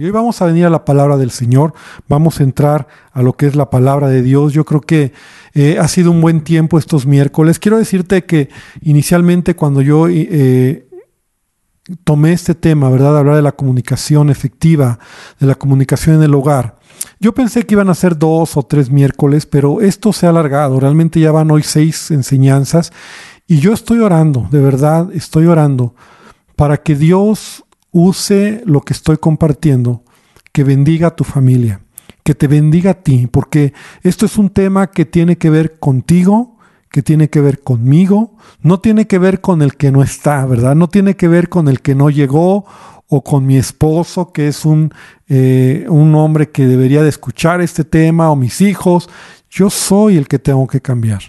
Y hoy vamos a venir a la palabra del Señor, vamos a entrar a lo que es la palabra de Dios. Yo creo que eh, ha sido un buen tiempo estos miércoles. Quiero decirte que inicialmente cuando yo eh, tomé este tema, ¿verdad? Hablar de la comunicación efectiva, de la comunicación en el hogar. Yo pensé que iban a ser dos o tres miércoles, pero esto se ha alargado. Realmente ya van hoy seis enseñanzas y yo estoy orando, de verdad, estoy orando para que Dios use lo que estoy compartiendo, que bendiga a tu familia, que te bendiga a ti, porque esto es un tema que tiene que ver contigo, que tiene que ver conmigo, no tiene que ver con el que no está, ¿verdad? No tiene que ver con el que no llegó o con mi esposo, que es un, eh, un hombre que debería de escuchar este tema, o mis hijos. Yo soy el que tengo que cambiar.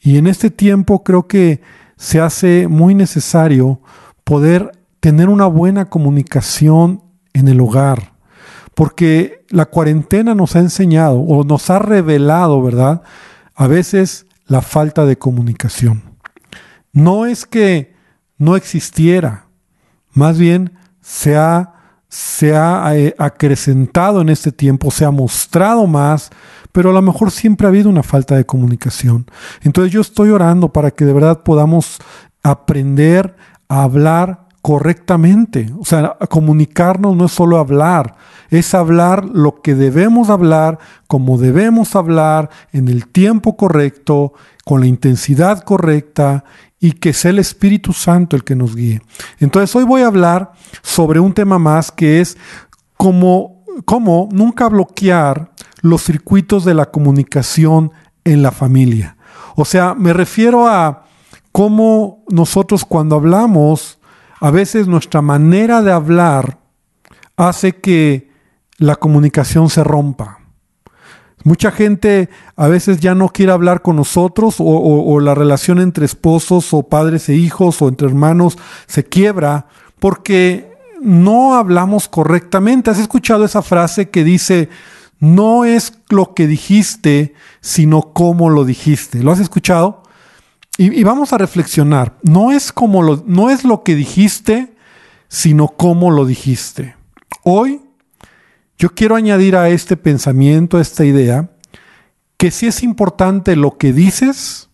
Y en este tiempo creo que se hace muy necesario poder tener una buena comunicación en el hogar, porque la cuarentena nos ha enseñado o nos ha revelado, ¿verdad? A veces la falta de comunicación. No es que no existiera, más bien se ha, se ha eh, acrecentado en este tiempo, se ha mostrado más, pero a lo mejor siempre ha habido una falta de comunicación. Entonces yo estoy orando para que de verdad podamos aprender a hablar correctamente. O sea, comunicarnos no es solo hablar, es hablar lo que debemos hablar, como debemos hablar, en el tiempo correcto, con la intensidad correcta y que sea el Espíritu Santo el que nos guíe. Entonces hoy voy a hablar sobre un tema más que es cómo, cómo nunca bloquear los circuitos de la comunicación en la familia. O sea, me refiero a cómo nosotros cuando hablamos a veces nuestra manera de hablar hace que la comunicación se rompa. Mucha gente a veces ya no quiere hablar con nosotros o, la relación entre esposos o padres e hijos o entre hermanos se quiebra porque no hablamos correctamente. ¿Has escuchado esa frase que dice, no es lo que dijiste, sino cómo lo dijiste? ¿Lo has escuchado? Y, vamos a reflexionar. No es como lo, no es lo que dijiste, sino cómo lo dijiste. Hoy yo quiero añadir a este pensamiento, a esta idea, que sí es importante lo que dices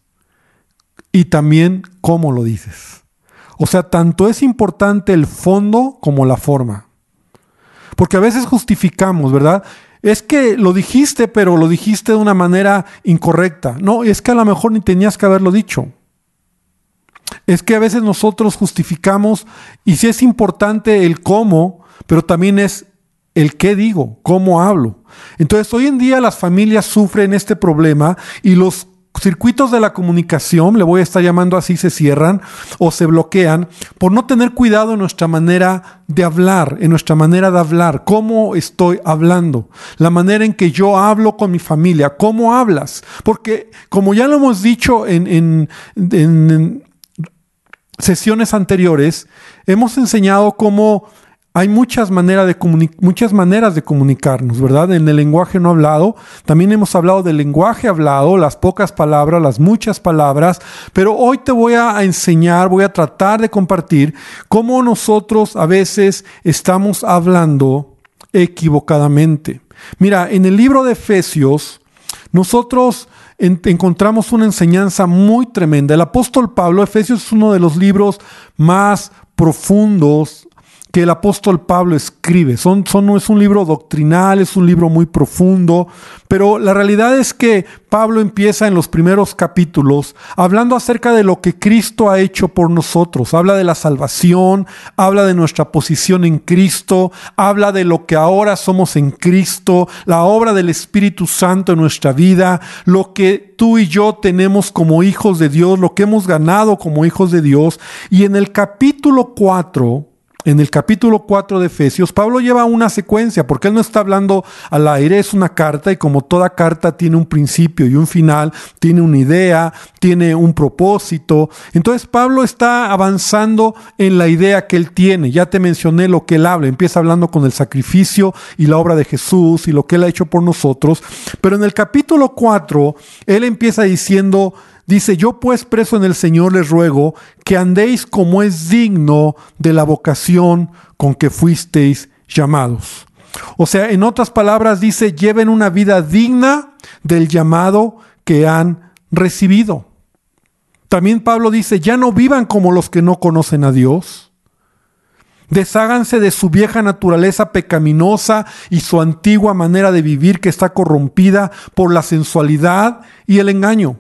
y también cómo lo dices. O sea, tanto es importante el fondo como la forma. Porque a veces justificamos, ¿verdad? Es que lo dijiste, pero lo dijiste de una manera incorrecta. No, es que a lo mejor ni tenías que haberlo dicho. Es que a veces nosotros justificamos y sí es importante el cómo, pero también es el qué digo, cómo hablo. Entonces hoy en día las familias sufren este problema y los circuitos de la comunicación, le voy a estar llamando así, se cierran o se bloquean por no tener cuidado en nuestra manera de hablar, en nuestra manera de hablar, cómo estoy hablando, la manera en que yo hablo con mi familia, cómo hablas. Porque como ya lo hemos dicho en, en, en sesiones anteriores, hemos enseñado cómo hay muchas, maneras de muchas maneras de comunicarnos, ¿verdad? En el lenguaje no hablado, también hemos hablado del lenguaje hablado, las pocas palabras, las muchas palabras, pero hoy te voy a enseñar, voy a tratar de compartir cómo nosotros a veces estamos hablando equivocadamente. Mira, en el libro de Efesios, nosotros encontramos una enseñanza muy tremenda. El apóstol Pablo, Efesios es uno de los libros más profundos que el apóstol Pablo escribe. Son, son, no es un libro doctrinal, es un libro muy profundo, pero la realidad es que Pablo empieza en los primeros capítulos hablando acerca de lo que Cristo ha hecho por nosotros. Habla de la salvación, habla de nuestra posición en Cristo, habla de lo que ahora somos en Cristo, la obra del Espíritu Santo en nuestra vida, lo que tú y yo tenemos como hijos de Dios, lo que hemos ganado como hijos de Dios. Y en el capítulo 4, en el capítulo 4 de Efesios, Pablo lleva una secuencia, porque él no está hablando al aire, es una carta y como toda carta tiene un principio y un final, tiene una idea, tiene un propósito. Entonces Pablo está avanzando en la idea que él tiene. Ya te mencioné lo que él habla, empieza hablando con el sacrificio y la obra de Jesús y lo que él ha hecho por nosotros, pero en el capítulo 4 él empieza diciendo, Dice, yo pues preso en el Señor les ruego que andéis como es digno de la vocación con que fuisteis llamados. O sea, en otras palabras dice, lleven una vida digna del llamado que han recibido. También Pablo dice, ya no vivan como los que no conocen a Dios. Desháganse de su vieja naturaleza pecaminosa y su antigua manera de vivir que está corrompida por la sensualidad y el engaño.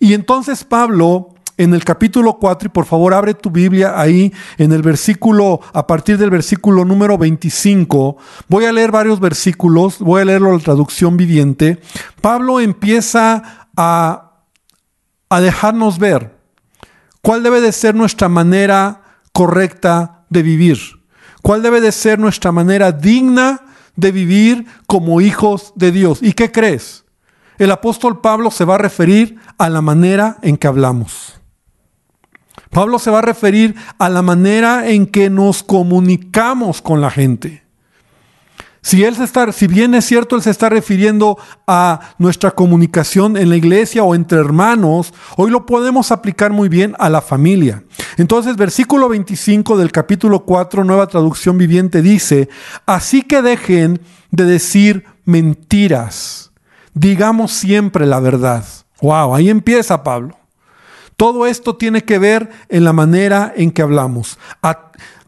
Y entonces Pablo en el capítulo 4, y por favor abre tu Biblia ahí en el versículo, a partir del versículo número 25, voy a leer varios versículos, voy a leerlo la traducción viviente. Pablo empieza a, a dejarnos ver cuál debe de ser nuestra manera correcta de vivir, cuál debe de ser nuestra manera digna de vivir como hijos de Dios. ¿Y qué crees? El apóstol Pablo se va a referir a la manera en que hablamos. Pablo se va a referir a la manera en que nos comunicamos con la gente. Si, él se está, si bien es cierto, él se está refiriendo a nuestra comunicación en la iglesia o entre hermanos, hoy lo podemos aplicar muy bien a la familia. Entonces, versículo 25 del capítulo 4, nueva traducción viviente, dice, así que dejen de decir mentiras, digamos siempre la verdad. Wow, ahí empieza Pablo. Todo esto tiene que ver en la manera en que hablamos.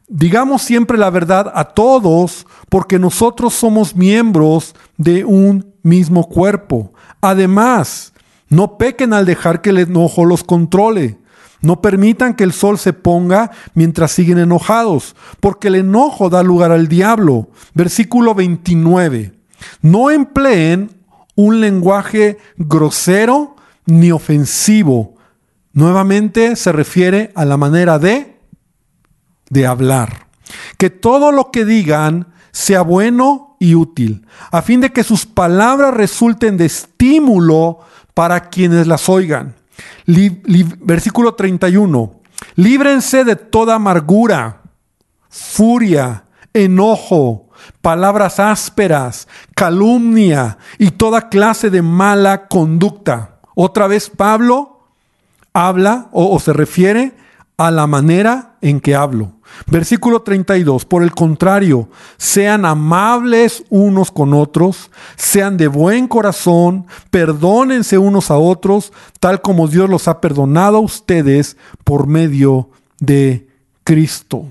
digamos siempre la verdad a todos porque nosotros somos miembros de un mismo cuerpo. Además, no pequen al dejar que el enojo los controle. No permitan que el sol se ponga mientras siguen enojados, porque el enojo da lugar al diablo. Versículo 29. No empleen un lenguaje grosero ni ofensivo Nuevamente se refiere a la manera de, de hablar. Que todo lo que digan sea bueno y útil, a fin de que sus palabras resulten de estímulo para quienes las oigan. versículo 31. Líbrense de toda amargura, furia, enojo, palabras ásperas, calumnia y toda clase de mala conducta. Otra vez Pablo habla o, se refiere a la manera en que hablo. Versículo 32, por el contrario, sean amables unos con otros, sean de buen corazón, perdónense unos a otros, tal como Dios los ha perdonado a ustedes por medio de Cristo.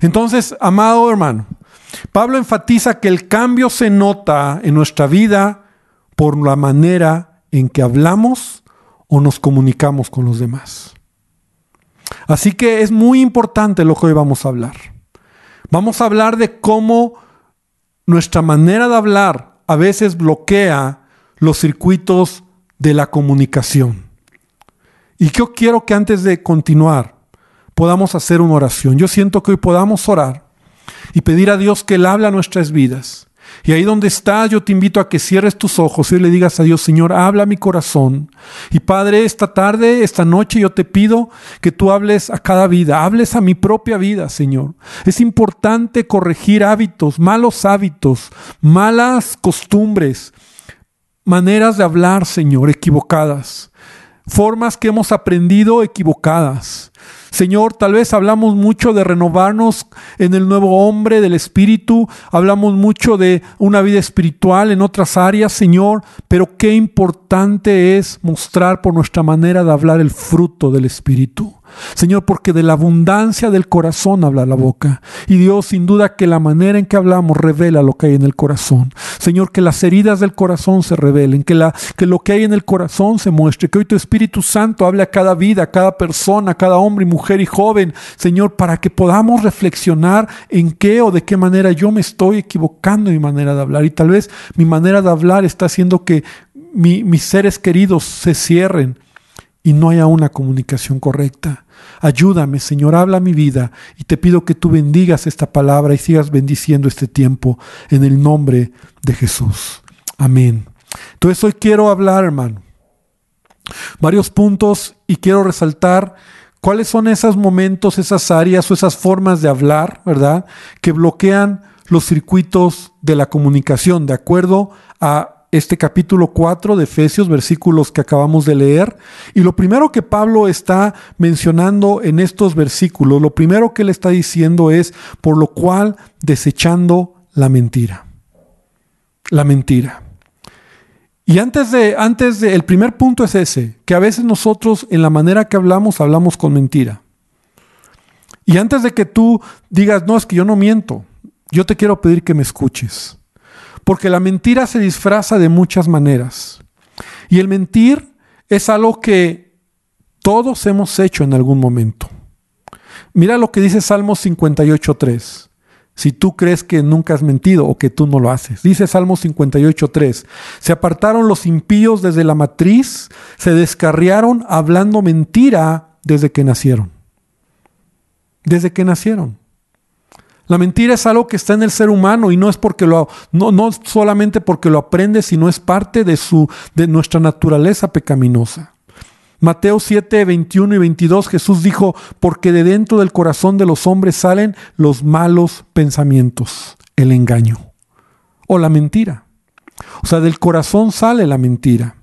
Entonces, amado hermano, Pablo enfatiza que el cambio se nota en nuestra vida por la manera en que hablamos o nos comunicamos con los demás. Así que es muy importante lo que hoy vamos a hablar. Vamos a hablar de cómo nuestra manera de hablar a veces bloquea los circuitos de la comunicación. Y yo quiero que antes de continuar podamos hacer una oración. Yo siento que hoy podamos orar y pedir a Dios que Él hable a nuestras vidas y ahí donde estás, yo te invito a que cierres tus ojos y le digas a Dios, Señor, habla mi corazón. Y Padre, esta tarde, esta noche, yo te pido que tú hables a cada vida, hables a mi propia vida, Señor. Es importante corregir hábitos, malos hábitos, malas costumbres, maneras de hablar, Señor, equivocadas, formas que hemos aprendido equivocadas. Señor, tal vez hablamos mucho de renovarnos en el nuevo hombre del Espíritu, hablamos mucho de una vida espiritual en otras áreas, Señor, pero qué importante es mostrar por nuestra manera de hablar el fruto del Espíritu. Señor, porque de la abundancia del corazón habla la boca. Y Dios, sin duda que la manera en que hablamos revela lo que hay en el corazón. Señor, que las heridas del corazón se revelen, que, la, que lo que hay en el corazón se muestre, que hoy tu Espíritu Santo hable a cada vida, a cada persona, a cada hombre y mujer y joven, Señor, para que podamos reflexionar en qué o de qué manera yo me estoy equivocando en mi manera de hablar. Y tal vez mi manera de hablar está haciendo que mis seres queridos se cierren y no haya una comunicación correcta. Ayúdame, Señor, habla mi vida y te pido que tú bendigas esta palabra y sigas bendiciendo este tiempo en el nombre de Jesús. Amén. Entonces hoy quiero hablar, hermano, varios puntos y quiero resaltar cuáles son esos momentos, esas áreas o esas formas de hablar, ¿verdad? Que bloquean los circuitos de la comunicación de acuerdo a este capítulo 4 de Efesios, versículos que acabamos de leer. Y lo primero que Pablo está mencionando en estos versículos, lo primero que él está diciendo es, por lo cual desechando la mentira. la mentira. Y antes de, antes de, el primer punto es ese, que a veces nosotros en la manera que hablamos, hablamos con mentira. Y antes de que tú digas, no, es que yo no miento, yo te quiero pedir que me escuches. Porque la mentira se disfraza de muchas maneras. Y el mentir es algo que todos hemos hecho en algún momento. Mira lo que dice Salmo 58.3 si tú crees que nunca has mentido o que tú no lo haces. Dice Salmo 58.3, se apartaron los impíos desde la matriz, se descarriaron hablando mentira desde que nacieron. Desde que nacieron. La mentira es algo que está en el ser humano y no es porque lo no, no solamente porque lo aprende, sino es parte de su de nuestra naturaleza pecaminosa. Mateo 7, 21 y 22, Jesús dijo, porque de dentro del corazón de los hombres salen los malos pensamientos, el engaño o la mentira. O sea, del corazón sale la mentira.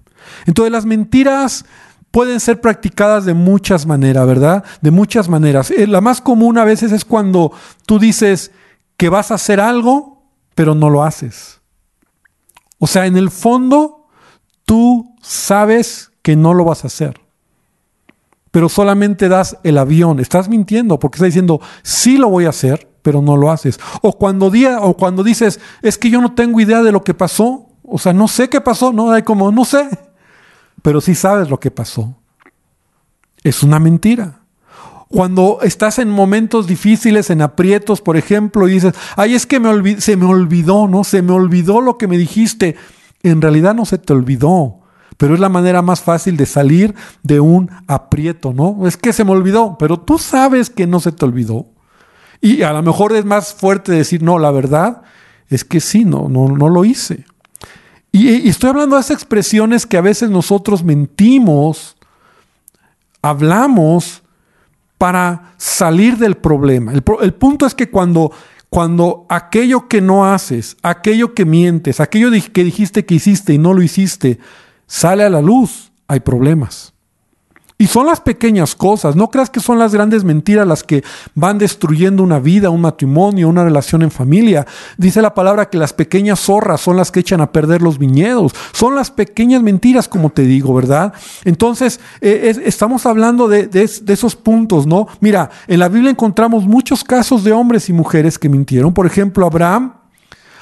Entonces las mentiras pueden ser practicadas de muchas maneras, ¿verdad? De muchas maneras. Eh, la más común a veces es cuando tú dices que vas a hacer algo, pero no lo haces. O sea, en el fondo, tú sabes que no lo vas a hacer pero solamente das el avión. Estás mintiendo porque estás diciendo, sí lo voy a hacer, pero no lo haces. O cuando, día, o cuando dices, es que yo no tengo idea de lo que pasó, o sea, no sé qué pasó, no hay como, no sé, pero sí sabes lo que pasó. Es una mentira. Cuando estás en momentos difíciles, en aprietos, por ejemplo, y dices, ay, es que se me olvidó, ¿no? Se me olvidó lo que me dijiste. En realidad no se te olvidó pero es la manera más fácil de salir de un aprieto, ¿no? Es que se me olvidó, pero tú sabes que no se te olvidó. Y a lo mejor es más fuerte decir, no, la verdad es que sí, no, no, no lo hice. Y, estoy hablando de esas expresiones que a veces nosotros mentimos, hablamos para salir del problema. El, el punto es que cuando cuando aquello que no haces, aquello que mientes, aquello que dijiste que hiciste y no lo hiciste, sale a la luz, hay problemas. Y son las pequeñas cosas, no creas que son las grandes mentiras las que van destruyendo una vida, un matrimonio, una relación en familia. Dice la palabra que las pequeñas zorras son las que echan a perder los viñedos. Son las pequeñas mentiras, como te digo, ¿verdad? Entonces, eh, estamos hablando de, de esos puntos, ¿no? Mira, en la Biblia encontramos muchos casos de hombres y mujeres que mintieron. Por ejemplo, Abraham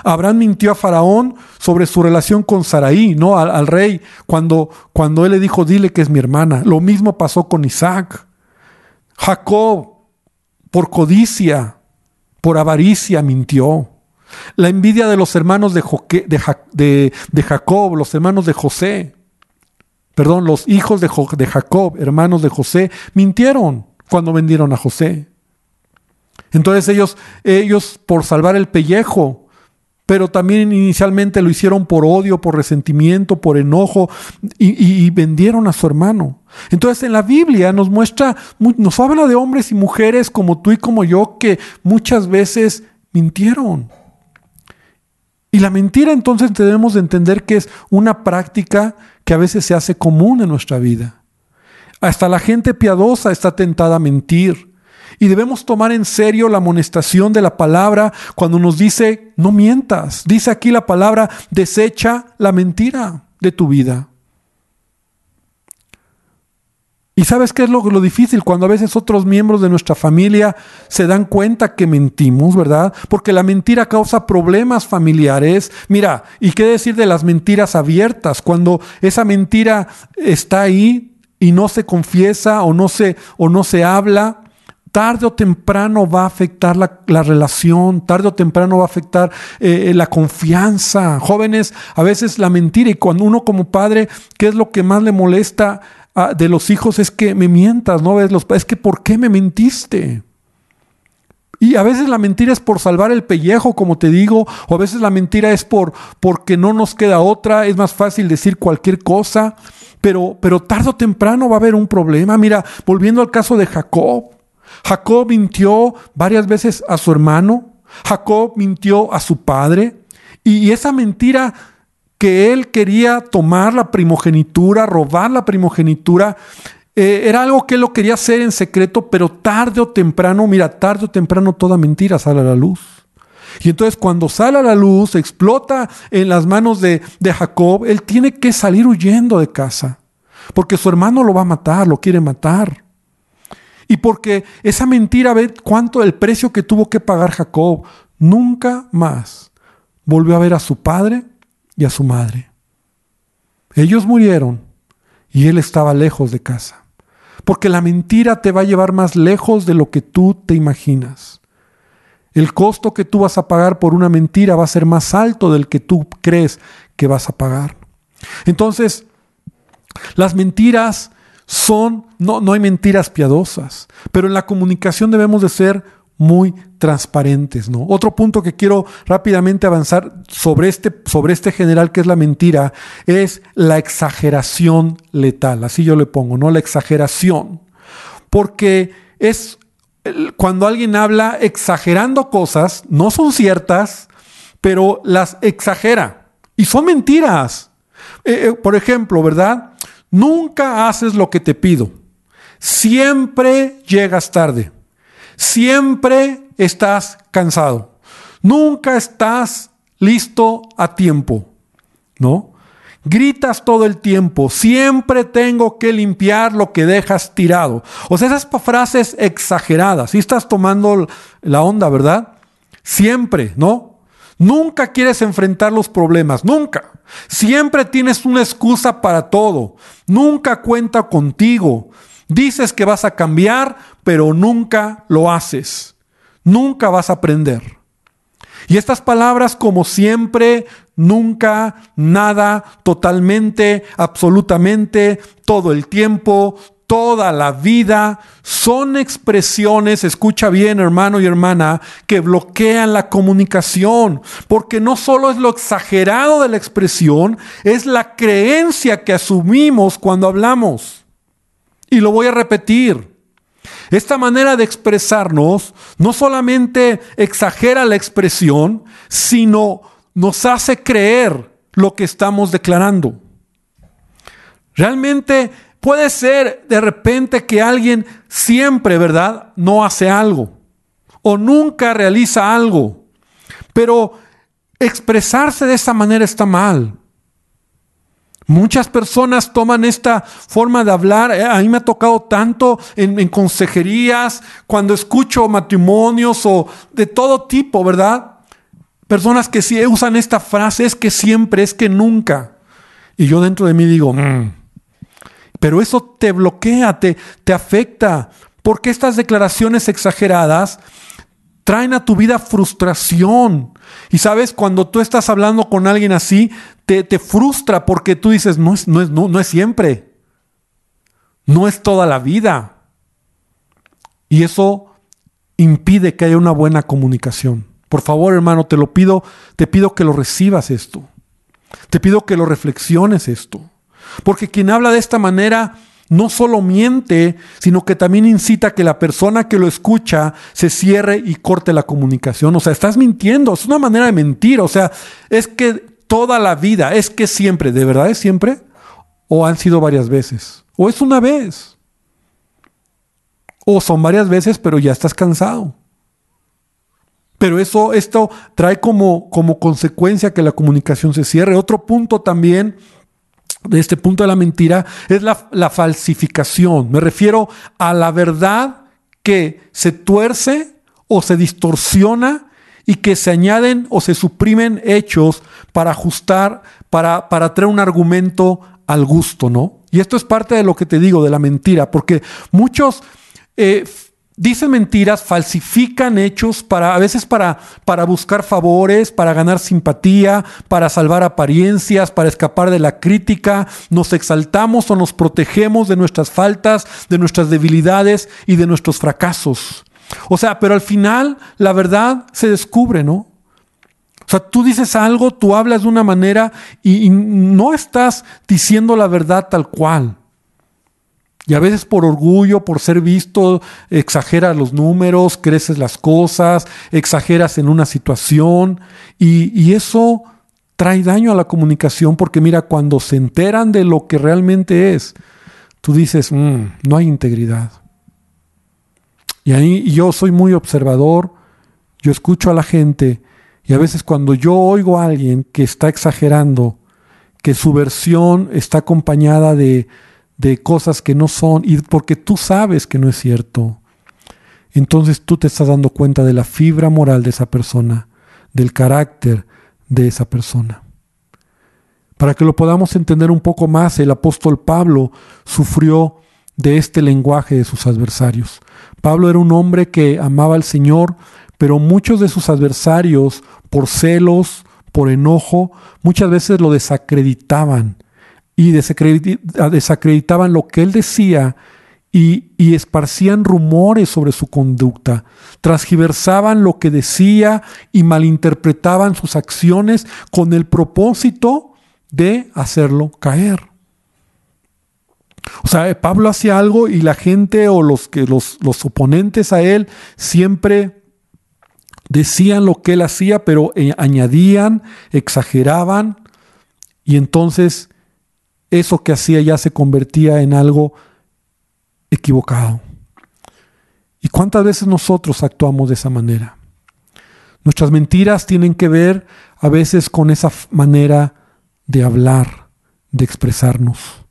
Abraham mintió a Faraón sobre su relación con Saraí, ¿no? Al, rey, cuando, cuando él le dijo, dile que es mi hermana. Lo mismo pasó con Isaac. Jacob, por codicia, por avaricia, mintió. La envidia de los hermanos de, de, Jacob, los hermanos de José, perdón, los hijos de, de Jacob, hermanos de José, mintieron cuando vendieron a José. Entonces ellos, ellos por salvar el pellejo, pero también inicialmente lo hicieron por odio, por resentimiento, por enojo y, vendieron a su hermano. Entonces en la Biblia nos muestra, nos habla de hombres y mujeres como tú y como yo que muchas veces mintieron. Y la mentira entonces debemos de entender que es una práctica que a veces se hace común en nuestra vida. Hasta la gente piadosa está tentada a mentir. Y debemos tomar en serio la amonestación de la palabra cuando nos dice, no mientas. Dice aquí la palabra, desecha la mentira de tu vida. Y sabes qué es lo, lo, difícil cuando a veces otros miembros de nuestra familia se dan cuenta que mentimos, ¿verdad? Porque la mentira causa problemas familiares. Mira, ¿y qué decir de las mentiras abiertas? Cuando esa mentira está ahí y no se confiesa o no se, o no se habla, tarde o temprano va a afectar la, relación, tarde o temprano va a afectar eh, la confianza. Jóvenes, a veces la mentira y cuando uno como padre, ¿qué es lo que más le molesta de los hijos? Es que me mientas, ¿no? ves Es que ¿por qué me mentiste? Y a veces la mentira es por salvar el pellejo, como te digo, o a veces la mentira es por porque no nos queda otra, es más fácil decir cualquier cosa, pero, pero tarde o temprano va a haber un problema. Mira, volviendo al caso de Jacob, Jacob mintió varias veces a su hermano, Jacob mintió a su padre, y esa mentira que él quería tomar la primogenitura, robar la primogenitura, eh, era algo que él lo quería hacer en secreto, pero tarde o temprano, mira, tarde o temprano toda mentira sale a la luz. Y entonces cuando sale a la luz, explota en las manos de, de Jacob, él tiene que salir huyendo de casa, porque su hermano lo va a matar, lo quiere matar. Y porque esa mentira, ve cuánto el precio que tuvo que pagar Jacob, nunca más volvió a ver a su padre y a su madre. Ellos murieron y él estaba lejos de casa. Porque la mentira te va a llevar más lejos de lo que tú te imaginas. El costo que tú vas a pagar por una mentira va a ser más alto del que tú crees que vas a pagar. Entonces, las mentiras son, no, no hay mentiras piadosas, pero en la comunicación debemos de ser muy transparentes, ¿no? Otro punto que quiero rápidamente avanzar sobre este, sobre este general que es la mentira es la exageración letal, así yo le pongo, ¿no? La exageración. Porque es cuando alguien habla exagerando cosas, no son ciertas, pero las exagera. Y son mentiras. Eh, eh, por ejemplo, ¿verdad? Nunca haces lo que te pido. Siempre llegas tarde. Siempre estás cansado. Nunca estás listo a tiempo. ¿No? Gritas todo el tiempo, siempre tengo que limpiar lo que dejas tirado. O sea, esas frases exageradas, si estás tomando la onda, ¿verdad? Siempre, ¿no? Nunca quieres enfrentar los problemas, nunca. Siempre tienes una excusa para todo. Nunca cuenta contigo. Dices que vas a cambiar, pero nunca lo haces. Nunca vas a aprender. Y estas palabras como siempre, nunca, nada, totalmente, absolutamente, todo el tiempo, toda la vida, son expresiones, escucha bien hermano y hermana, que bloquean la comunicación, porque no solo es lo exagerado de la expresión, es la creencia que asumimos cuando hablamos. Y lo voy a repetir. Esta manera de expresarnos no solamente exagera la expresión, sino nos hace creer lo que estamos declarando. Realmente puede ser de repente que alguien siempre, ¿verdad?, no hace algo o nunca realiza algo. Pero expresarse de esa manera está mal. Muchas personas toman esta forma de hablar. Eh, a mí me ha tocado tanto en, consejerías, cuando escucho matrimonios o de todo tipo, ¿verdad? Personas que sí usan esta frase, es que siempre, es que nunca. Y yo dentro de mí digo, mm". Pero eso te bloquea, te, te afecta, porque estas declaraciones exageradas traen a tu vida frustración. Y sabes, cuando tú estás hablando con alguien así, te, te frustra porque tú dices, no es, no, es, no, no es siempre, no es toda la vida. Y eso impide que haya una buena comunicación. Por favor, hermano, te lo pido, te pido que lo recibas esto. Te pido que lo reflexiones esto. Porque quien habla de esta manera no solo miente, sino que también incita a que la persona que lo escucha se cierre y corte la comunicación. O sea, estás mintiendo, es una manera de mentir. O sea, es que toda la vida, es que siempre, ¿de verdad es siempre? ¿O han sido varias veces? ¿O es una vez? ¿O son varias veces, pero ya estás cansado? Pero eso, esto trae como, como consecuencia que la comunicación se cierre. Otro punto también de este punto de la mentira es la, la, falsificación. Me refiero a la verdad que se tuerce o se distorsiona y que se añaden o se suprimen hechos para ajustar, para, para traer un argumento al gusto, ¿no? Y esto es parte de lo que te digo, de la mentira, porque muchos eh, dicen mentiras, falsifican hechos para a veces para, para buscar favores, para ganar simpatía, para salvar apariencias, para escapar de la crítica, nos exaltamos o nos protegemos de nuestras faltas, de nuestras debilidades y de nuestros fracasos. O sea, pero al final la verdad se descubre, ¿no? O sea, tú dices algo, tú hablas de una manera y, y no estás diciendo la verdad tal cual. Y a veces por orgullo, por ser visto, exageras los números, creces las cosas, exageras en una situación y, eso trae daño a la comunicación porque mira, cuando se enteran de lo que realmente es, tú dices, mm, no hay integridad. Y ahí yo soy muy observador, yo escucho a la gente Y a veces cuando yo oigo a alguien que está exagerando, que su versión está acompañada de, de cosas que no son, y porque tú sabes que no es cierto, entonces tú te estás dando cuenta de la fibra moral de esa persona, del carácter de esa persona. Para que lo podamos entender un poco más, el apóstol Pablo sufrió de este lenguaje de sus adversarios. Pablo era un hombre que amaba al Señor, pero muchos de sus adversarios, por celos, por enojo, muchas veces lo desacreditaban y desacreditaban lo que él decía y, y, esparcían rumores sobre su conducta, transgiversaban lo que decía y malinterpretaban sus acciones con el propósito de hacerlo caer. O sea, Pablo hacía algo y la gente o los que los, los oponentes a él siempre decían lo que él hacía, pero eh, añadían, exageraban, y entonces eso que hacía ya se convertía en algo equivocado. ¿Y cuántas veces nosotros actuamos de esa manera? Nuestras mentiras tienen que ver a veces con esa manera de hablar, de expresarnos,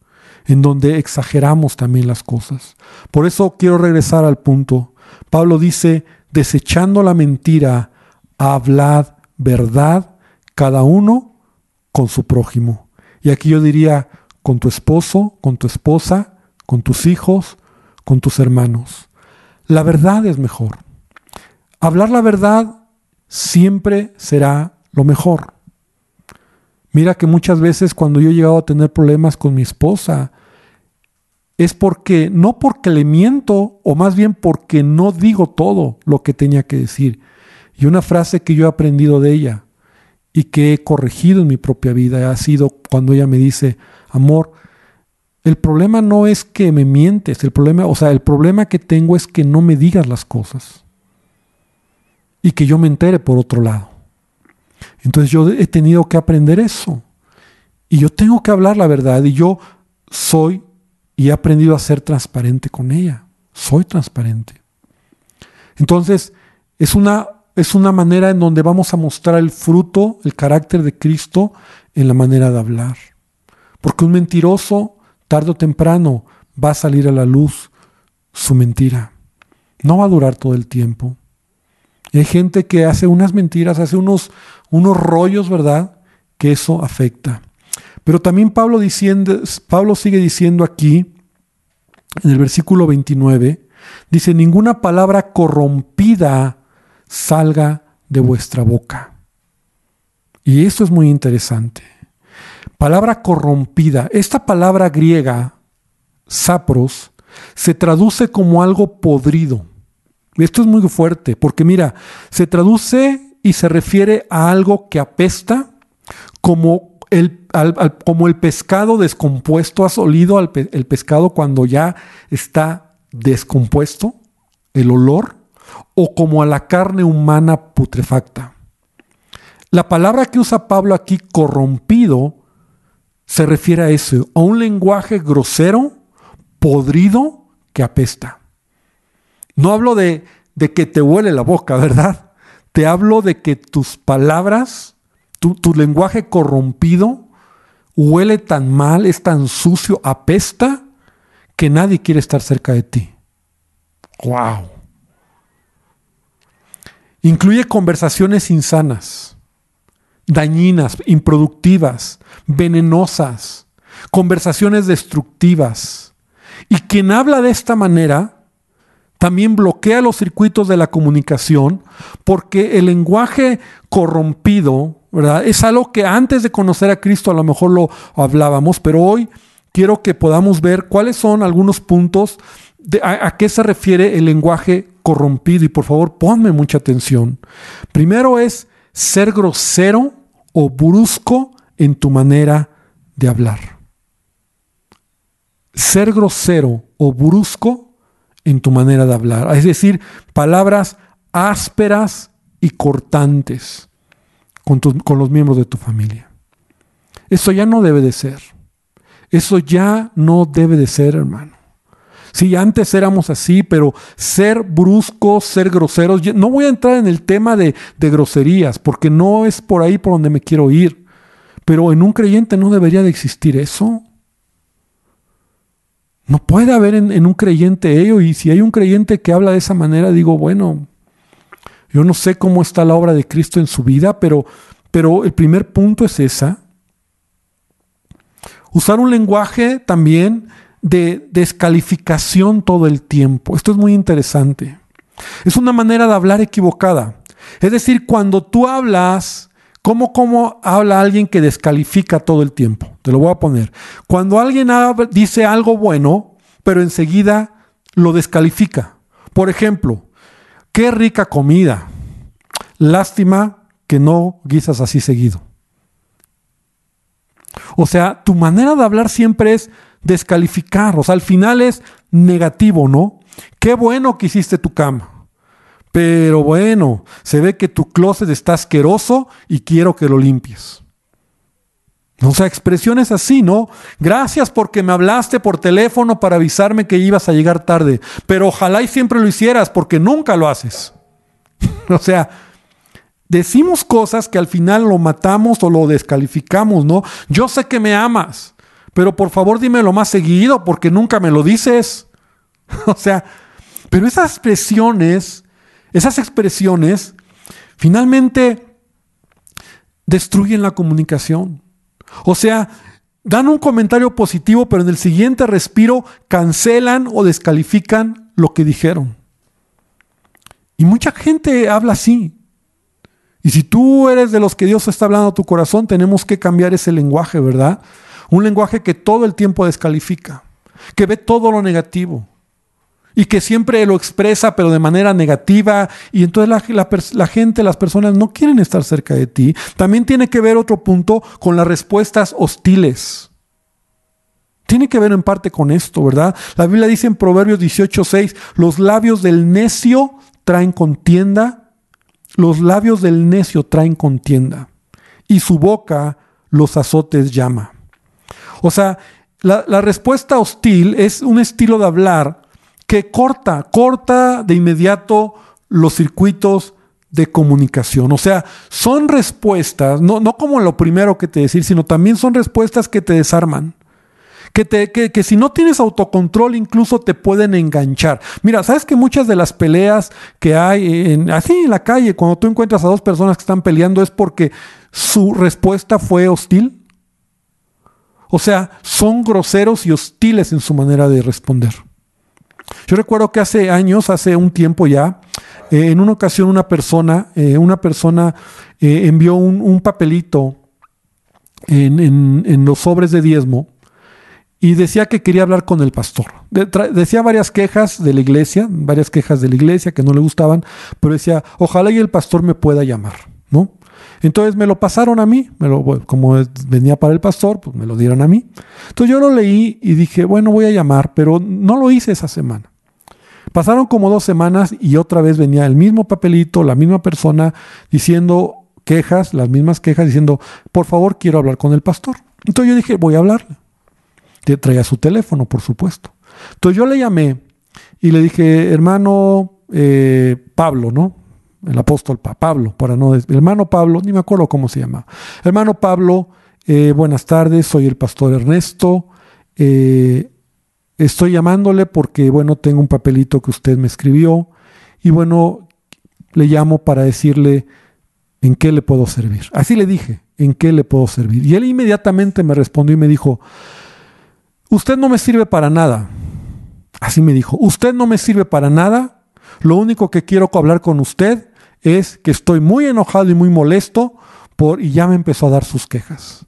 en donde exageramos también las cosas. Por eso quiero regresar al punto. Pablo dice, desechando la mentira, hablad verdad, cada uno con su prójimo. Y aquí yo diría, con tu esposo, con tu esposa, con tus hijos, con tus hermanos. La verdad es mejor. Hablar la verdad siempre será lo mejor. Mira que muchas veces cuando yo he llegado a tener problemas con mi esposa, es porque, no porque le miento, o más bien porque no digo todo lo que tenía que decir. Y una frase que yo he aprendido de ella y que he corregido en mi propia vida ha sido cuando ella me dice, amor, el problema no es que me mientes, el problema, o sea, el problema que tengo es que no me digas las cosas y que yo me entere por otro lado. Entonces yo he tenido que aprender eso. Y yo tengo que hablar la verdad. Y yo soy y he aprendido a ser transparente con ella. Soy transparente. Entonces, es una, es una manera en donde vamos a mostrar el fruto, el carácter de Cristo en la manera de hablar. Porque un mentiroso, tarde o temprano, va a salir a la luz su mentira. No va a durar todo el tiempo. hay gente que hace unas mentiras, hace unos, unos rollos, ¿verdad? Que eso afecta. Pero también Pablo, diciendo, Pablo sigue diciendo aquí, en el versículo 29, dice, ninguna palabra corrompida salga de vuestra boca. Y esto es muy interesante. Palabra corrompida. Esta palabra griega, sapros, se traduce como algo podrido. Esto es muy fuerte, porque mira, se traduce y se refiere a algo que apesta como el, como el pescado descompuesto. ¿Has olido el pescado cuando ya está descompuesto? El olor. O como a la carne humana putrefacta. La palabra que usa Pablo aquí, corrompido, se refiere a eso, a un lenguaje grosero, podrido, que apesta. No hablo de, de que te huele la boca, ¿verdad? Te hablo de que tus palabras, tu, lenguaje corrompido, huele tan mal, es tan sucio, apesta, que nadie quiere estar cerca de ti. ¡Wow! Incluye conversaciones insanas, dañinas, improductivas, venenosas, conversaciones destructivas. Y quien habla de esta manera también bloquea los circuitos de la comunicación porque el lenguaje corrompido, ¿verdad? Es algo que antes de conocer a Cristo a lo mejor lo hablábamos, pero hoy quiero que podamos ver cuáles son algunos puntos de a, qué se refiere el lenguaje corrompido y por favor ponme mucha atención. Primero es ser grosero o brusco en tu manera de hablar. Ser grosero o brusco en tu manera de hablar. Es decir, palabras ásperas y cortantes con, con los miembros de tu familia. Eso ya no debe de ser. Eso ya no debe de ser, hermano. Sí, antes éramos así, pero ser bruscos, ser groseros, no voy a entrar en el tema de, groserías, porque no es por ahí por donde me quiero ir. Pero en un creyente no debería de existir eso. No puede haber en, un creyente ello. Y si hay un creyente que habla de esa manera, digo, bueno, yo no sé cómo está la obra de Cristo en su vida, pero, pero el primer punto es esa. Usar un lenguaje también de descalificación todo el tiempo. Esto es muy interesante. Es una manera de hablar equivocada. Es decir, cuando tú hablas, ¿cómo, cómo habla alguien que descalifica todo el tiempo? Te lo voy a poner. Cuando alguien dice algo bueno, pero enseguida lo descalifica. Por ejemplo, qué rica comida. Lástima que no guisas así seguido. O sea, tu manera de hablar siempre es descalificar. O sea, al final es negativo, ¿no? Qué bueno que hiciste tu cama. Pero bueno, se ve que tu closet está asqueroso y quiero que lo limpies. O sea, expresiones así, ¿no? Gracias porque me hablaste por teléfono para avisarme que ibas a llegar tarde, pero ojalá y siempre lo hicieras porque nunca lo haces. o sea, decimos cosas que al final lo matamos o lo descalificamos, ¿no? Yo sé que me amas, pero por favor dímelo más seguido porque nunca me lo dices. o sea, pero esas expresiones, esas expresiones, finalmente destruyen la comunicación. O sea, dan un comentario positivo, pero en el siguiente respiro cancelan o descalifican lo que dijeron. Y mucha gente habla así. Y si tú eres de los que Dios está hablando a tu corazón, tenemos que cambiar ese lenguaje, ¿verdad? Un lenguaje que todo el tiempo descalifica, que ve todo lo negativo, y que siempre lo expresa pero de manera negativa y entonces la, gente, las personas no quieren estar cerca de ti. También tiene que ver otro punto con las respuestas hostiles. Tiene que ver en parte con esto, ¿verdad? La Biblia dice en Proverbios 18:6, los labios del necio traen contienda, los labios del necio traen contienda y su boca los azotes llama. O sea, la respuesta hostil es un estilo de hablar que corta, corta de inmediato los circuitos de comunicación. O sea, son respuestas, no, no como lo primero que te decir, sino también son respuestas que te desarman. Que, te, que, que, si no tienes autocontrol incluso te pueden enganchar. Mira, ¿sabes que muchas de las peleas que hay en, así en la calle, cuando tú encuentras a dos personas que están peleando es porque su respuesta fue hostil? O sea, son groseros y hostiles en su manera de responder. Yo recuerdo que hace años, hace un tiempo ya, eh, en una ocasión una persona, eh, una persona eh, envió un, papelito en, los sobres de diezmo y decía que quería hablar con el pastor. decía varias quejas de la iglesia, varias quejas de la iglesia que no le gustaban, pero decía, ojalá y el pastor me pueda llamar, ¿no? Entonces me lo pasaron a mí, me lo, como venía para el pastor, pues me lo dieron a mí. Entonces yo lo leí y dije, bueno, voy a llamar, pero no lo hice esa semana. Pasaron como dos semanas y otra vez venía el mismo papelito, la misma persona diciendo quejas, las mismas quejas, diciendo, por favor, quiero hablar con el pastor. Entonces yo dije, voy a hablarle. Traía su teléfono, por supuesto. Entonces yo le llamé y le dije, hermano eh, Pablo, ¿no? El apóstol Pablo, para no hermano Pablo, ni me acuerdo cómo se llama. Hermano Pablo, eh, buenas tardes, soy el pastor Ernesto. Eh, estoy llamándole porque, bueno, tengo un papelito que usted me escribió y, bueno, le llamo para decirle en qué le puedo servir. Así le dije, en qué le puedo servir. Y él inmediatamente me respondió y me dijo, usted no me sirve para nada. Así me dijo, usted no me sirve para nada. Lo único que quiero hablar con usted es que estoy muy enojado y muy molesto por, y ya me empezó a dar sus quejas.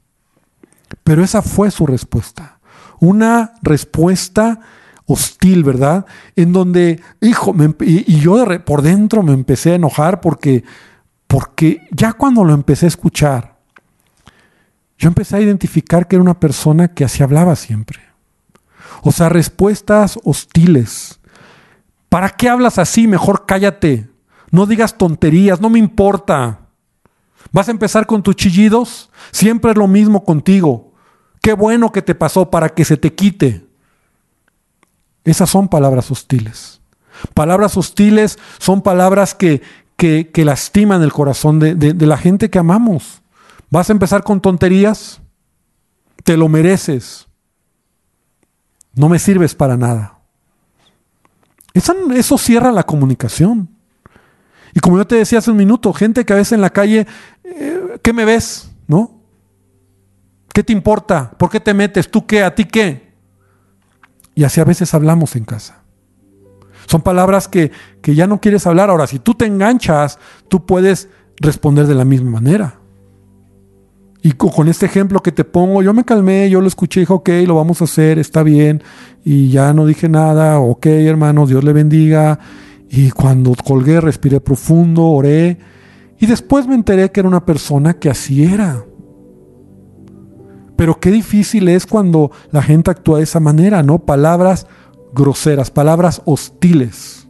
Pero esa fue su respuesta. Una respuesta hostil, ¿verdad? En donde, hijo, y, yo por dentro me empecé a enojar porque, porque ya cuando lo empecé a escuchar, yo empecé a identificar que era una persona que así hablaba siempre. O sea, respuestas hostiles. ¿Para qué hablas así? Mejor cállate. No digas tonterías, no me importa. ¿Vas a empezar con tus chillidos? Siempre es lo mismo contigo. Qué bueno que te pasó para que se te quite. Esas son palabras hostiles. Palabras hostiles son palabras que, que, lastiman el corazón de, de la gente que amamos. ¿Vas a empezar con tonterías? Te lo mereces. No me sirves para nada. Eso, cierra la comunicación. Y como yo te decía hace un minuto, gente que a veces en la calle, eh, ¿qué me ves? ¿No? ¿Qué te importa? ¿Por qué te metes? ¿Tú qué? ¿A ti qué? Y así a veces hablamos en casa. Son palabras que, que ya no quieres hablar. Ahora, si tú te enganchas, tú puedes responder de la misma manera. Y con este ejemplo que te pongo, yo me calmé, yo lo escuché, dije, ok, lo vamos a hacer, está bien. Y ya no dije nada, ok, hermano, Dios le bendiga. Y cuando colgué, respiré profundo, oré. Y después me enteré que era una persona que así era. Pero qué difícil es cuando la gente actúa de esa manera, ¿no? Palabras groseras, palabras hostiles.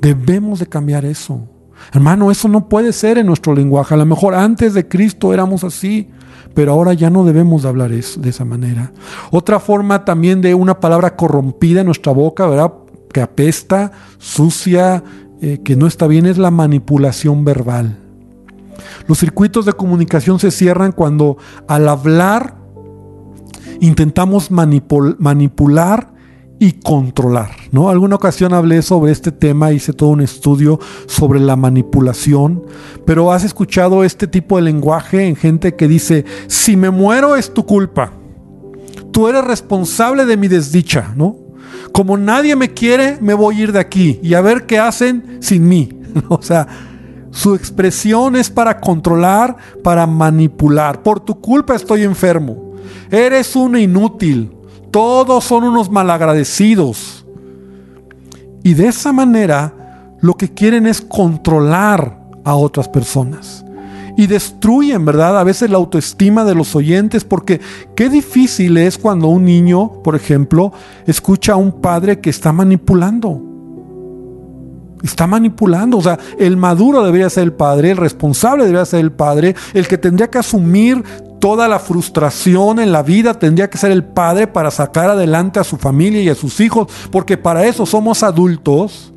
Debemos de cambiar eso. Hermano, eso no puede ser en nuestro lenguaje. A lo mejor antes de Cristo éramos así, pero ahora ya no debemos de hablar de esa manera. Otra forma también de una palabra corrompida en nuestra boca, ¿verdad? Que apesta, sucia, eh, que no está bien, es la manipulación verbal. Los circuitos de comunicación se cierran cuando al hablar intentamos manipular y controlar. ¿no? Alguna ocasión hablé sobre este tema, hice todo un estudio sobre la manipulación, pero has escuchado este tipo de lenguaje en gente que dice, si me muero es tu culpa, tú eres responsable de mi desdicha, ¿no? Como nadie me quiere, me voy a ir de aquí y a ver qué hacen sin mí. o sea, su expresión es para controlar, para manipular. Por tu culpa estoy enfermo. Eres un inútil. Todos son unos malagradecidos. Y de esa manera lo que quieren es controlar a otras personas. Y destruyen, ¿verdad? A veces la autoestima de los oyentes porque qué difícil es cuando un niño, por ejemplo, escucha a un padre que está manipulando. Está manipulando. O sea, el maduro debería ser el padre, el responsable debería ser el padre, el que tendría que asumir toda la frustración en la vida tendría que ser el padre para sacar adelante a su familia y a sus hijos, porque para eso somos adultos.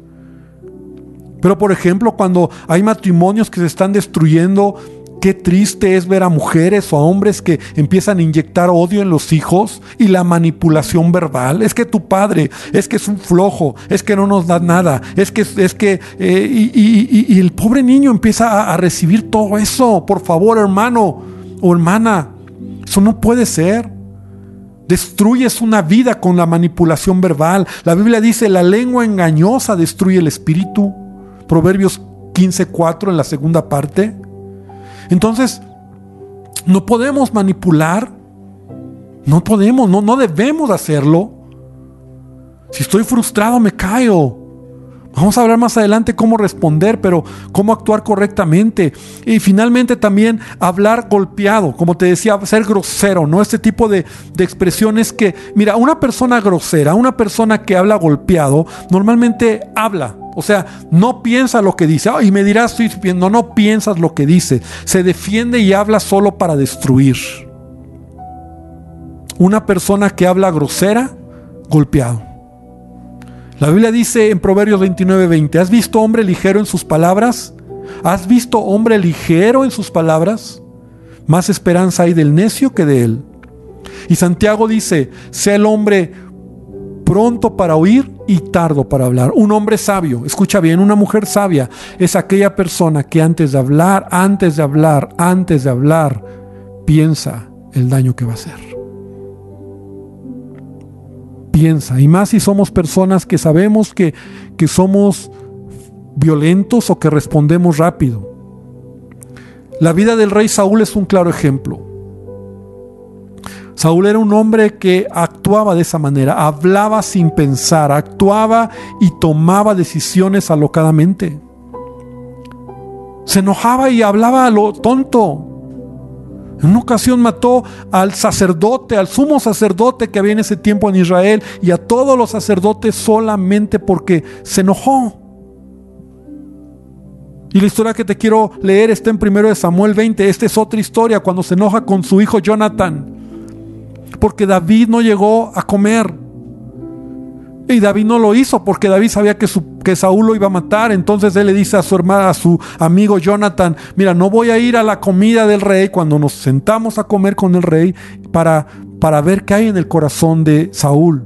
Pero por ejemplo, cuando hay matrimonios que se están destruyendo, qué triste es ver a mujeres o a hombres que empiezan a inyectar odio en los hijos y la manipulación verbal. Es que tu padre, es que es un flojo, es que no nos da nada, es que, es que, eh, y, el pobre niño empieza a recibir todo eso. Por favor, hermano hermana, eso no puede ser. Destruyes una vida con la manipulación verbal. La Biblia dice, la lengua engañosa destruye el espíritu. Proverbios 15.4 en la segunda parte. Entonces, no podemos manipular. No podemos, no, no debemos hacerlo. Si estoy frustrado, me callo. Vamos a hablar más adelante cómo responder, pero cómo actuar correctamente. Y finalmente también hablar golpeado, como te decía, ser grosero, ¿no? Este tipo de, expresiones que, mira, una persona grosera, una persona que habla golpeado, normalmente habla, o sea, no piensa lo que dice. y me dirás, estoy no, no piensas lo que dice. Se defiende y habla solo para destruir. Una persona que habla grosera, golpeado. La Biblia dice en Proverbios 29:20, ¿has visto hombre ligero en sus palabras? ¿Has visto hombre ligero en sus palabras? Más esperanza hay del necio que de él. Y Santiago dice, sea el hombre pronto para oír y tardo para hablar. Un hombre sabio, escucha bien, una mujer sabia es aquella persona que antes de hablar, antes de hablar, antes de hablar, piensa el daño que va a hacer piensa. Y más si somos personas que sabemos que, que somos violentos o que respondemos rápido. La vida del rey Saúl es un claro ejemplo. Saúl era un hombre que actuaba de esa manera, hablaba sin pensar, actuaba y tomaba decisiones alocadamente. Se enojaba y hablaba a lo tonto. En una ocasión mató al sacerdote, al sumo sacerdote que había en ese tiempo en Israel y a todos los sacerdotes solamente porque se enojó. Y la historia que te quiero leer está en 1 Samuel 20. Esta es otra historia cuando se enoja con su hijo Jonathan. Porque David no llegó a comer. Y David no lo hizo porque David sabía que, Saúl lo iba a matar. Entonces él le dice a su hermana, a su amigo Jonathan, mira, no voy a ir a la comida del rey cuando nos sentamos a comer con el rey para, para ver qué hay en el corazón de Saúl.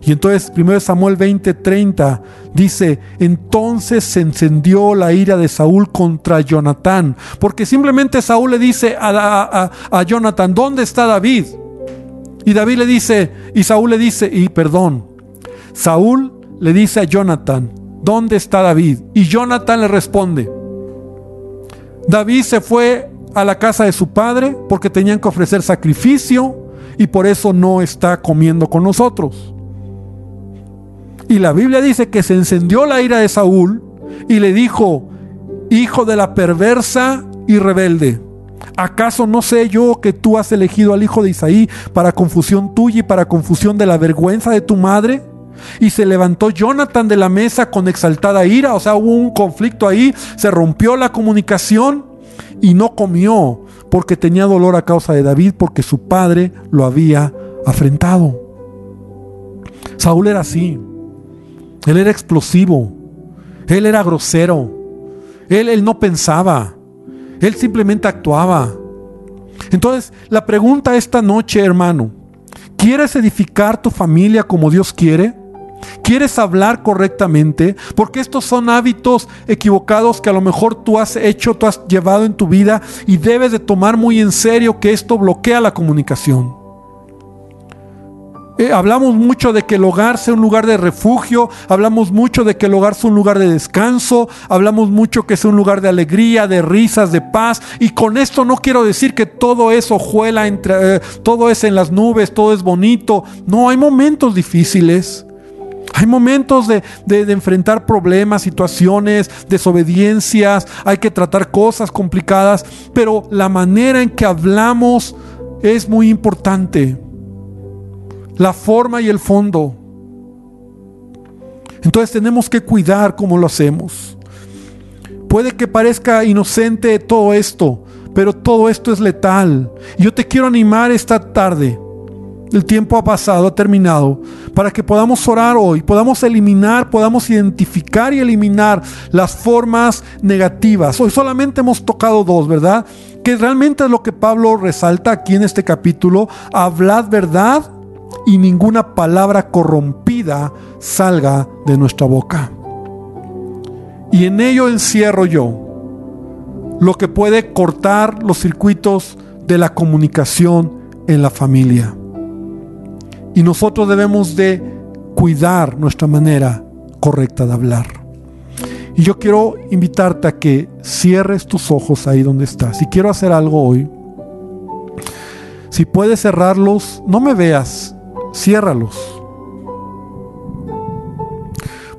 Y entonces 1 Samuel 20:30 dice, entonces se encendió la ira de Saúl contra Jonatán, porque simplemente Saúl le dice a, a Jonathan, ¿dónde está David? Y David le dice, y Saúl le dice, y perdón, Saúl le dice a Jonathan, ¿dónde está David? Y Jonathan le responde, David se fue a la casa de su padre porque tenían que ofrecer sacrificio y por eso no está comiendo con nosotros. Y la Biblia dice que se encendió la ira de Saúl y le dijo, hijo de la perversa y rebelde, ¿acaso no sé yo que tú has elegido al hijo de Isaí para confusión tuya y para confusión de la vergüenza de tu madre? Y se levantó Jonathan de la mesa con exaltada ira, o sea, hubo un conflicto ahí, se rompió la comunicación y no comió porque tenía dolor a causa de David, porque su padre lo había afrentado. Saúl era así. Él era explosivo. Él era grosero. Él, él no pensaba. Él simplemente actuaba. Entonces, la pregunta esta noche, hermano, ¿quieres edificar tu familia como Dios quiere? ¿Quieres hablar correctamente? Porque estos son hábitos equivocados que a lo mejor tú has hecho, tú has llevado en tu vida y debes de tomar muy en serio que esto bloquea la comunicación. Eh, hablamos mucho de que el hogar sea un lugar de refugio, hablamos mucho de que el hogar sea un lugar de descanso, hablamos mucho que sea un lugar de alegría, de risas, de paz. Y con esto no quiero decir que todo eso juela entre, eh, todo es en las nubes, todo es bonito. No, hay momentos difíciles. Hay momentos de, enfrentar problemas, situaciones, desobediencias, hay que tratar cosas complicadas, pero la manera en que hablamos es muy importante la forma y el fondo. Entonces tenemos que cuidar cómo lo hacemos. Puede que parezca inocente todo esto, pero todo esto es letal. Yo te quiero animar esta tarde. El tiempo ha pasado, ha terminado, para que podamos orar hoy, podamos eliminar, podamos identificar y eliminar las formas negativas. Hoy solamente hemos tocado dos, ¿verdad? Que realmente es lo que Pablo resalta aquí en este capítulo. Hablad verdad y ninguna palabra corrompida salga de nuestra boca. Y en ello encierro yo lo que puede cortar los circuitos de la comunicación en la familia. Y nosotros debemos de cuidar nuestra manera correcta de hablar. Y yo quiero invitarte a que cierres tus ojos ahí donde estás. Si quiero hacer algo hoy, si puedes cerrarlos, no me veas, ciérralos.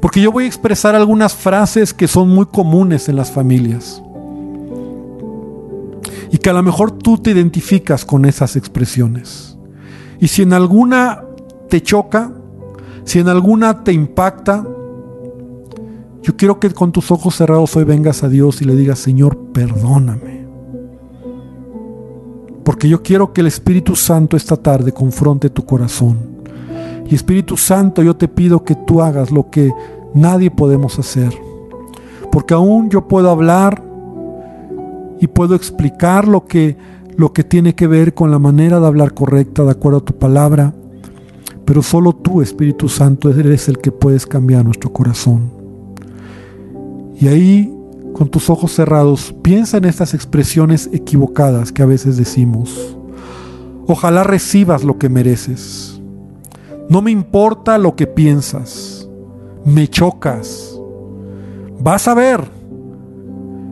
Porque yo voy a expresar algunas frases que son muy comunes en las familias. Y que a lo mejor tú te identificas con esas expresiones. Y si en alguna te choca, si en alguna te impacta, yo quiero que con tus ojos cerrados hoy vengas a Dios y le digas, Señor, perdóname. Porque yo quiero que el Espíritu Santo esta tarde confronte tu corazón. Y Espíritu Santo, yo te pido que tú hagas lo que nadie podemos hacer. Porque aún yo puedo hablar y puedo explicar lo que, lo que tiene que ver con la manera de hablar correcta de acuerdo a tu palabra. Pero solo tú, Espíritu Santo, eres el que puedes cambiar nuestro corazón. Y ahí con tus ojos cerrados, piensa en estas expresiones equivocadas que a veces decimos. Ojalá recibas lo que mereces. No me importa lo que piensas. Me chocas. Vas a ver.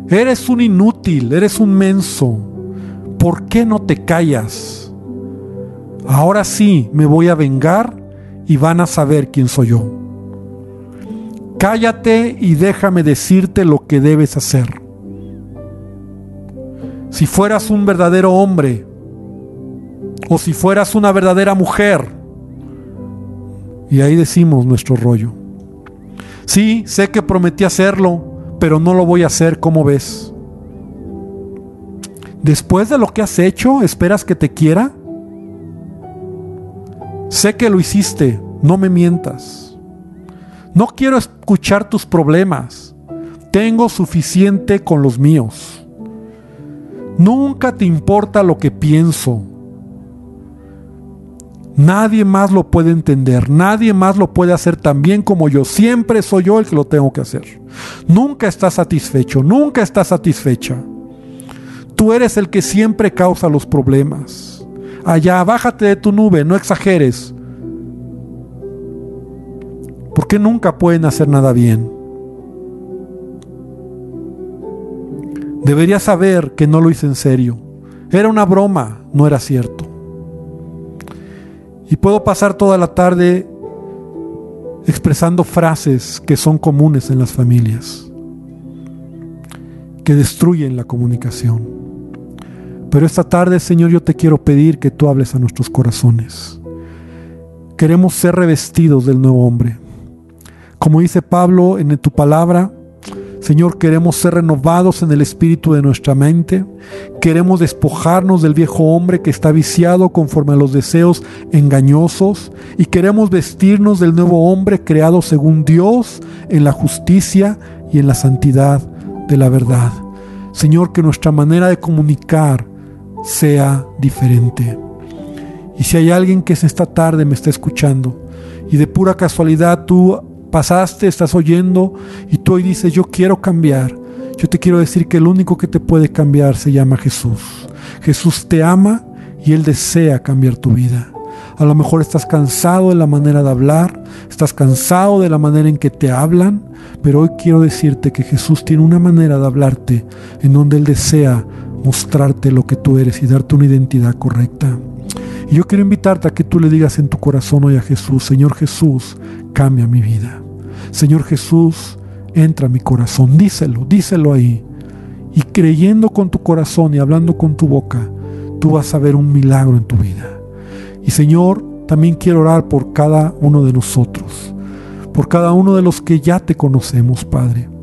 Eres un inútil, eres un menso. ¿Por qué no te callas? Ahora sí me voy a vengar y van a saber quién soy yo. Cállate y déjame decirte lo que debes hacer. Si fueras un verdadero hombre o si fueras una verdadera mujer, y ahí decimos nuestro rollo. Sí, sé que prometí hacerlo, pero no lo voy a hacer, como ves? Después de lo que has hecho, ¿esperas que te quiera? Sé que lo hiciste, no me mientas. No quiero escuchar tus problemas. Tengo suficiente con los míos. Nunca te importa lo que pienso. Nadie más lo puede entender, nadie más lo puede hacer tan bien como yo. Siempre soy yo el que lo tengo que hacer. Nunca estás satisfecho, nunca estás satisfecha. Tú eres el que siempre causa los problemas. Allá, bájate de tu nube, no exageres. Porque nunca pueden hacer nada bien. Deberías saber que no lo hice en serio. Era una broma, no era cierto. Y puedo pasar toda la tarde expresando frases que son comunes en las familias, que destruyen la comunicación. Pero esta tarde, Señor, yo te quiero pedir que tú hables a nuestros corazones. Queremos ser revestidos del nuevo hombre. Como dice Pablo en tu palabra, Señor, queremos ser renovados en el espíritu de nuestra mente. Queremos despojarnos del viejo hombre que está viciado conforme a los deseos engañosos. Y queremos vestirnos del nuevo hombre creado según Dios en la justicia y en la santidad de la verdad. Señor, que nuestra manera de comunicar sea diferente. Y si hay alguien que esta tarde me está escuchando y de pura casualidad tú pasaste, estás oyendo y tú hoy dices, yo quiero cambiar. Yo te quiero decir que el único que te puede cambiar se llama Jesús. Jesús te ama y Él desea cambiar tu vida. A lo mejor estás cansado de la manera de hablar, estás cansado de la manera en que te hablan, pero hoy quiero decirte que Jesús tiene una manera de hablarte en donde Él desea mostrarte lo que tú eres y darte una identidad correcta. Y yo quiero invitarte a que tú le digas en tu corazón hoy a Jesús, Señor Jesús, cambia mi vida. Señor Jesús, entra a mi corazón, díselo, díselo ahí. Y creyendo con tu corazón y hablando con tu boca, tú vas a ver un milagro en tu vida. Y Señor, también quiero orar por cada uno de nosotros, por cada uno de los que ya te conocemos, Padre.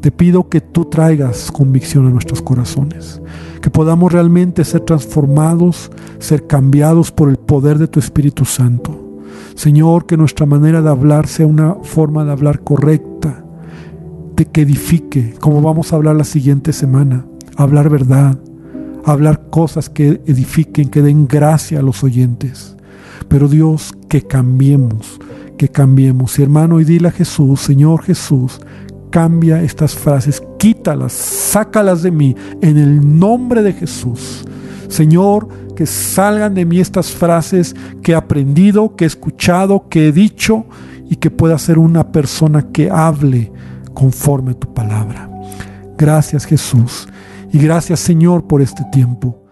Te pido que tú traigas convicción a nuestros corazones, que podamos realmente ser transformados, ser cambiados por el poder de tu Espíritu Santo. Señor, que nuestra manera de hablar sea una forma de hablar correcta, de que edifique, como vamos a hablar la siguiente semana, hablar verdad, hablar cosas que edifiquen, que den gracia a los oyentes. Pero Dios, que cambiemos, que cambiemos. Y hermano, y dile a Jesús, Señor Jesús, cambia estas frases, quítalas, sácalas de mí en el nombre de Jesús. Señor, que salgan de mí estas frases que he aprendido, que he escuchado, que he dicho y que pueda ser una persona que hable conforme a tu palabra. Gracias Jesús y gracias Señor por este tiempo.